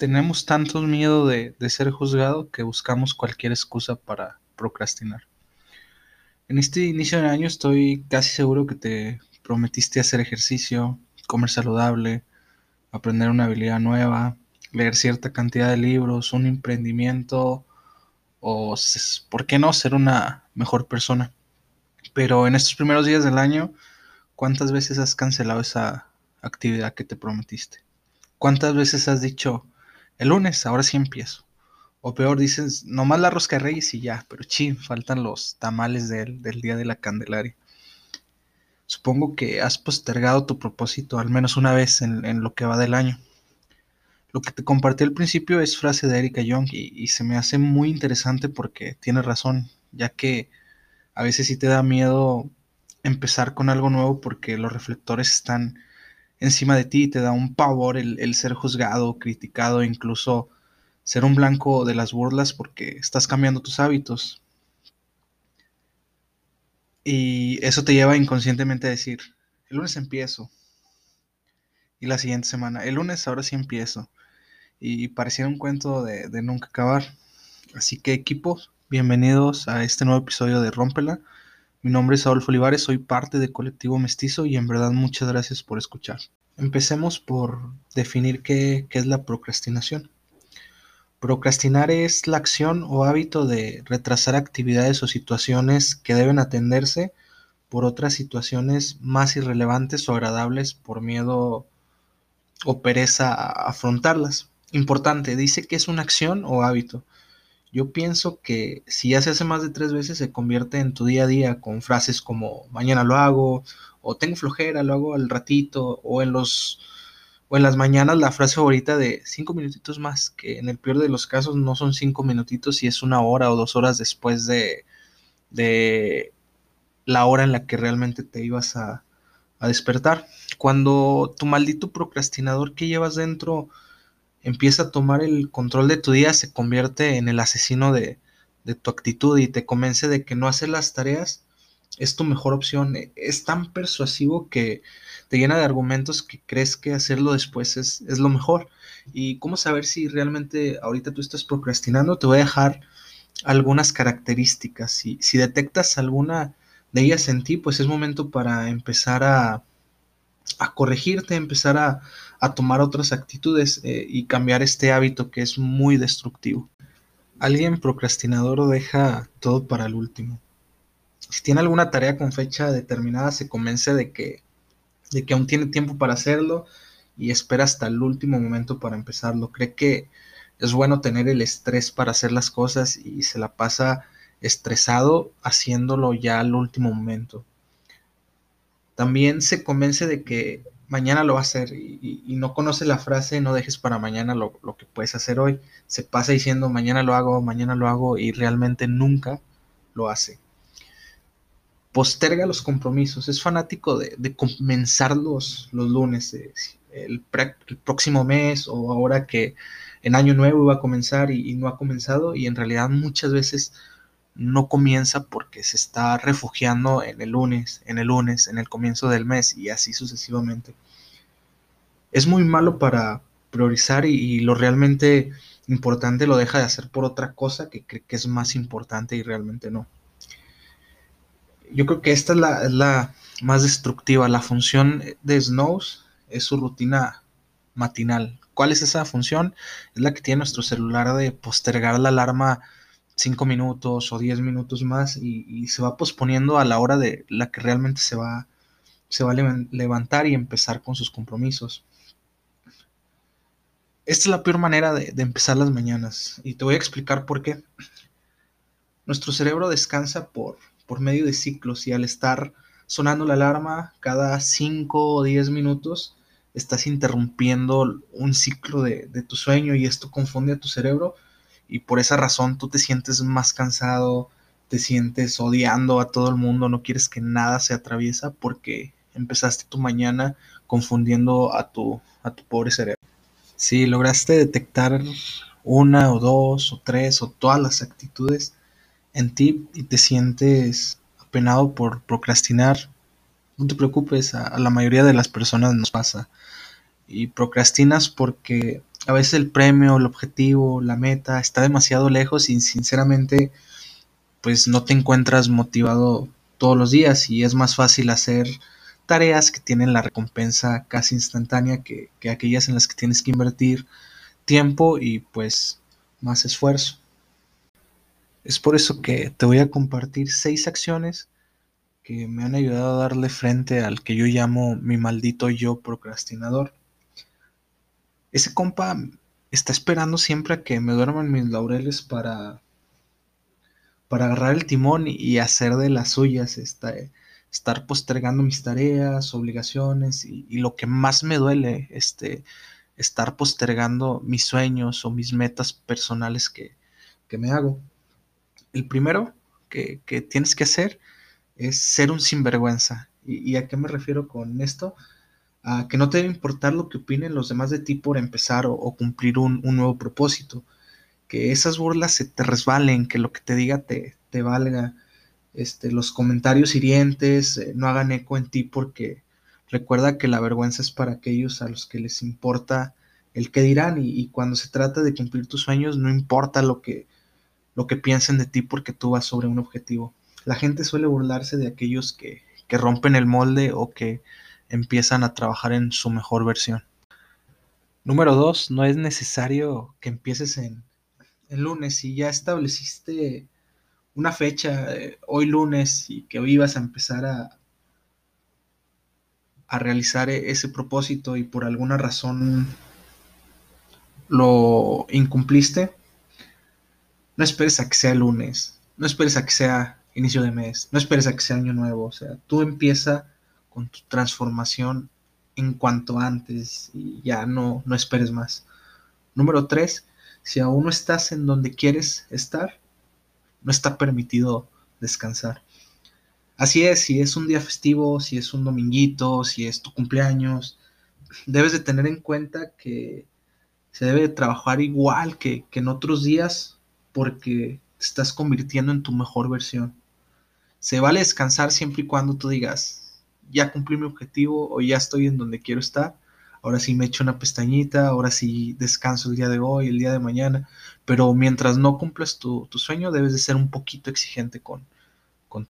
tenemos tanto miedo de, ser juzgado que buscamos cualquier excusa para procrastinar. En este inicio de año estoy casi seguro que te prometiste hacer ejercicio, comer saludable, aprender una habilidad nueva, leer cierta cantidad de libros, un emprendimiento o, ¿por qué no?, ser una mejor persona. Pero en estos primeros días del año, ¿cuántas veces has cancelado esa actividad que te prometiste? ¿Cuántas veces has dicho, el lunes, ahora sí empiezo. O peor, dices, nomás la rosca de reyes y ya, pero ching, faltan los tamales del, día de la Candelaria. Supongo que has postergado tu propósito al menos una vez en, lo que va del año. Lo que te compartí al principio es frase de Erika Young y, y, se me hace muy interesante porque tiene razón, ya que a veces sí te da miedo empezar con algo nuevo porque los reflectores están encima de ti, te da un pavor el, ser juzgado, criticado, incluso ser un blanco de las burlas porque estás cambiando tus hábitos. Y eso te lleva inconscientemente a decir, el lunes empiezo. Y la siguiente semana, el lunes ahora sí empiezo. Y pareciera un cuento de, de nunca acabar. Así que equipos, bienvenidos a este nuevo episodio de Rómpela. Mi nombre es Adolfo Olivares, soy parte de Colectivo Mestizo y en verdad muchas gracias por escuchar. Empecemos por definir qué, es la procrastinación. Procrastinar es la acción o hábito de retrasar actividades o situaciones que deben atenderse por otras situaciones más irrelevantes o agradables por miedo o pereza a afrontarlas. Importante, dice que es una acción o hábito. Yo pienso que si ya se hace más de tres veces se convierte en tu día a día con frases como mañana lo hago o tengo flojera, lo hago al ratito o en los o en las mañanas la frase favorita de cinco minutitos más, que en el peor de los casos no son cinco minutitos y es una hora o dos horas después de, de la hora en la que realmente te ibas a, a despertar. Cuando tu maldito procrastinador que llevas dentro empieza a tomar el control de tu día, se convierte en el asesino de, tu actitud y te convence de que no hacer las tareas es tu mejor opción. Es tan persuasivo que te llena de argumentos que crees que hacerlo después es, lo mejor. ¿Y cómo saber si realmente ahorita tú estás procrastinando? Te voy a dejar algunas características. Si, si detectas alguna de ellas en ti, pues es momento para empezar a, a corregirte, empezar a, tomar otras actitudes eh, y cambiar este hábito que es muy destructivo. Alguien procrastinador deja todo para el último. Si tiene alguna tarea con fecha determinada, se convence de que, de que aún tiene tiempo para hacerlo y espera hasta el último momento para empezarlo. Cree que es bueno tener el estrés para hacer las cosas y se la pasa estresado haciéndolo ya al último momento también se convence de que mañana lo va a hacer y, no conoce la frase no dejes para mañana lo, que puedes hacer hoy. Se pasa diciendo mañana lo hago, mañana lo hago y realmente nunca lo hace. Posterga los compromisos, es fanático de, comenzar los, lunes, eh, el, próximo mes o ahora que en año nuevo iba a comenzar y no ha comenzado y en realidad muchas veces no comienza porque se está refugiando en el lunes, en el lunes, en el comienzo del mes y así sucesivamente. Es muy malo para priorizar y, lo realmente importante lo deja de hacer por otra cosa que cree que es más importante y realmente no. Yo creo que esta es la, es la más destructiva. La función de Snows es su rutina matinal. ¿Cuál es esa función? Es la que tiene nuestro celular de postergar la alarma 5 minutos o 10 minutos más y, se va posponiendo a la hora de la que realmente se va, se va a levantar y empezar con sus compromisos. Esta es la peor manera de, empezar las mañanas y te voy a explicar por qué. Nuestro cerebro descansa por, por medio de ciclos y al estar sonando la alarma cada 5 o 10 minutos, estás interrumpiendo un ciclo de, de, tu sueño y esto confunde a tu cerebro y por esa razón tú te sientes más cansado, te sientes odiando a todo el mundo, no quieres que nada se atraviesa porque empezaste tu mañana confundiendo a tu, a tu pobre cerebro. Si lograste detectar una o dos o tres o todas las actitudes en ti y te sientes apenado por procrastinar, no te preocupes, a, la mayoría de las personas nos pasa. Y procrastinas porque a veces el premio, el objetivo, la meta está demasiado lejos y sinceramente pues no te encuentras motivado todos los días y es más fácil hacer tareas que tienen la recompensa casi instantánea que, que aquellas en las que tienes que invertir tiempo y pues más esfuerzo. Es por eso que te voy a compartir seis acciones que me han ayudado a darle frente al que yo llamo mi maldito yo procrastinador. Ese compa está esperando siempre a que me duerman mis laureles para, para agarrar el timón y hacer de las suyas, estar postergando mis tareas, obligaciones y, lo que más me duele, este, estar postergando mis sueños o mis metas personales que, que me hago el primero que, tienes que hacer es ser un sinvergüenza. ¿Y, a qué me refiero con esto? Que no te debe importar lo que opinen los demás de ti por empezar o, cumplir un, nuevo propósito. Que esas burlas se te resbalen, que lo que te diga te, valga. Este, los comentarios hirientes eh, no hagan eco en ti porque recuerda que la vergüenza es para aquellos a los que les importa el que dirán y, y cuando se trata de cumplir tus sueños no importa lo que, lo que piensen de ti porque tú vas sobre un objetivo. La gente suele burlarse de aquellos que, rompen el molde o que empiezan a trabajar en su mejor versión. Número dos, no es necesario que empieces en, el lunes. Si ya estableciste una fecha, eh, hoy lunes, y que hoy ibas a empezar a, a realizar e, ese propósito y por alguna razón lo incumpliste, no esperes a que sea lunes, no esperes a que sea inicio de mes, no esperes a que sea año nuevo, o sea, tú empieza con tu transformación en cuanto antes y ya no, no esperes más. Número tres, si aún no estás en donde quieres estar, no está permitido descansar. Así es, si es un día festivo, si es un dominguito, si es tu cumpleaños, debes de tener en cuenta que se debe trabajar igual que, que en otros días porque te estás convirtiendo en tu mejor versión. Se vale descansar siempre y cuando tú digas, ya cumplí mi objetivo o ya estoy en donde quiero estar. Ahora sí me echo una pestañita, ahora sí descanso el día de hoy, el día de mañana. Pero mientras no cumplas tu, sueño, debes de ser un poquito exigente con, con...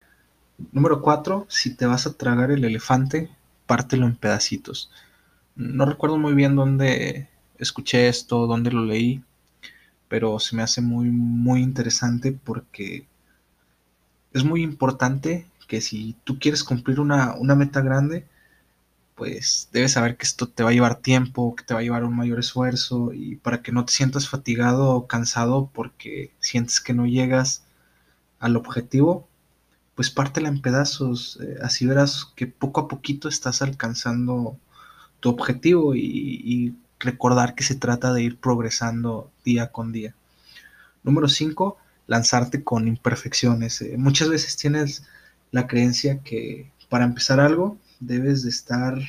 Número cuatro, si te vas a tragar el elefante, pártelo en pedacitos. No recuerdo muy bien dónde escuché esto, dónde lo leí, pero se me hace muy, muy interesante porque es muy importante que si tú quieres cumplir una, meta grande, pues debes saber que esto te va a llevar tiempo, que te va a llevar un mayor esfuerzo y para que no te sientas fatigado o cansado porque sientes que no llegas al objetivo, pues pártela en pedazos, eh, así verás que poco a poquito estás alcanzando tu objetivo y, y recordar que se trata de ir progresando día con día. Número 5, lanzarte con imperfecciones. Eh, muchas veces tienes la creencia que para empezar algo debes de estar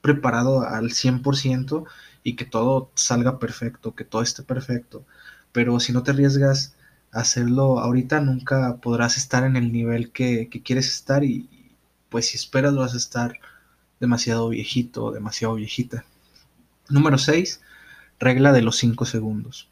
preparado al 100% y que todo salga perfecto, que todo esté perfecto. Pero si no te arriesgas a hacerlo ahorita, nunca podrás estar en el nivel que, que quieres estar y pues si esperas vas a estar demasiado viejito demasiado viejita. Número 6. Regla de los 5 segundos.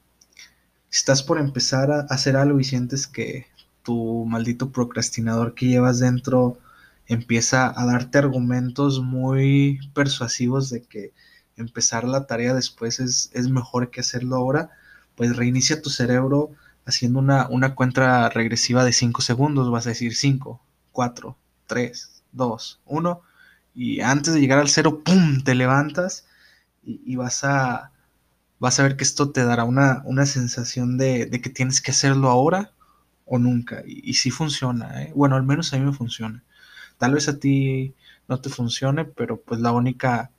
Si estás por empezar a hacer algo y sientes que tu maldito procrastinador que llevas dentro empieza a darte argumentos muy persuasivos de que empezar la tarea después es, mejor que hacerlo ahora, pues reinicia tu cerebro haciendo una, una cuenta regresiva de 5 segundos. Vas a decir 5, 4, 3, 2, 1. Y antes de llegar al cero, ¡pum! Te levantas y, vas a vas a ver que esto te dará una, sensación de, que tienes que hacerlo ahora o nunca. Y, si funciona, ¿eh? bueno, al menos a mí me funciona. Tal vez a ti no te funcione, pero pues la única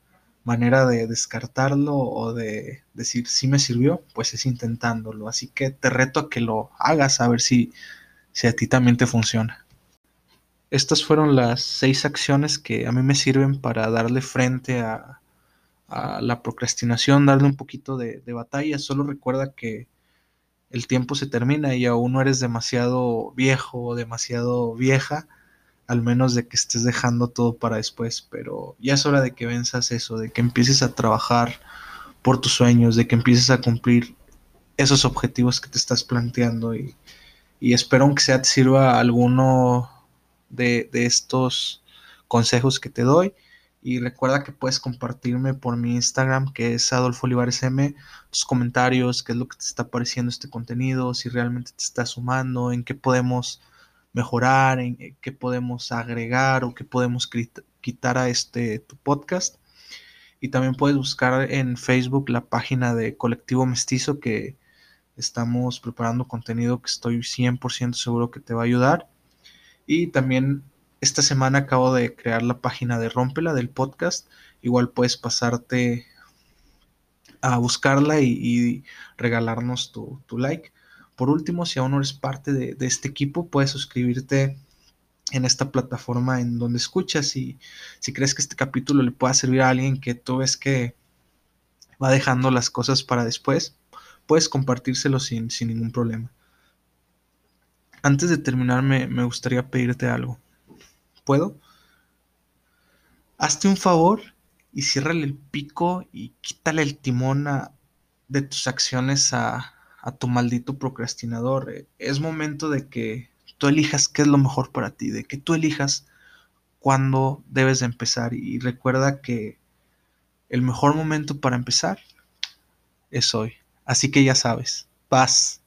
manera de descartarlo o de decir si me sirvió, pues es intentándolo. Así que te reto a que lo hagas a ver si, si a ti también te funciona. Estas fueron las seis acciones que a mí me sirven para darle frente a, a la procrastinación, darle un poquito de, batalla. Solo recuerda que el tiempo se termina y aún no eres demasiado viejo o demasiado vieja, al menos de que estés dejando todo para después. Pero ya es hora de que venzas eso, de que empieces a trabajar por tus sueños, de que empieces a cumplir esos objetivos que te estás planteando y, espero que sea te sirva alguno de, de estos consejos que te doy. Y recuerda que puedes compartirme por mi Instagram, que es Adolfo Olivares M, tus comentarios, qué es lo que te está pareciendo este contenido, si realmente te está sumando, en qué podemos mejorar, en qué podemos agregar o qué podemos quitar a este tu podcast. Y también puedes buscar en Facebook la página de Colectivo Mestizo que estamos preparando contenido que estoy 100% seguro que te va a ayudar. Y también esta semana acabo de crear la página de Rómpela del podcast. Igual puedes pasarte a buscarla y, regalarnos tu, like. Por último, si aún no eres parte de, este equipo, puedes suscribirte en esta plataforma en donde escuchas y si crees que este capítulo le pueda servir a alguien que tú ves que va dejando las cosas para después, puedes compartírselo sin, ningún problema. Antes de terminar, me gustaría pedirte algo. ¿Puedo? Hazte un favor y ciérrale el pico y quítale el timón de tus acciones a, tu maldito procrastinador. Es momento de que tú elijas qué es lo mejor para ti, de que tú elijas cuándo debes de empezar. Y recuerda que el mejor momento para empezar es hoy. Así que ya sabes, paz,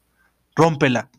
rómpela.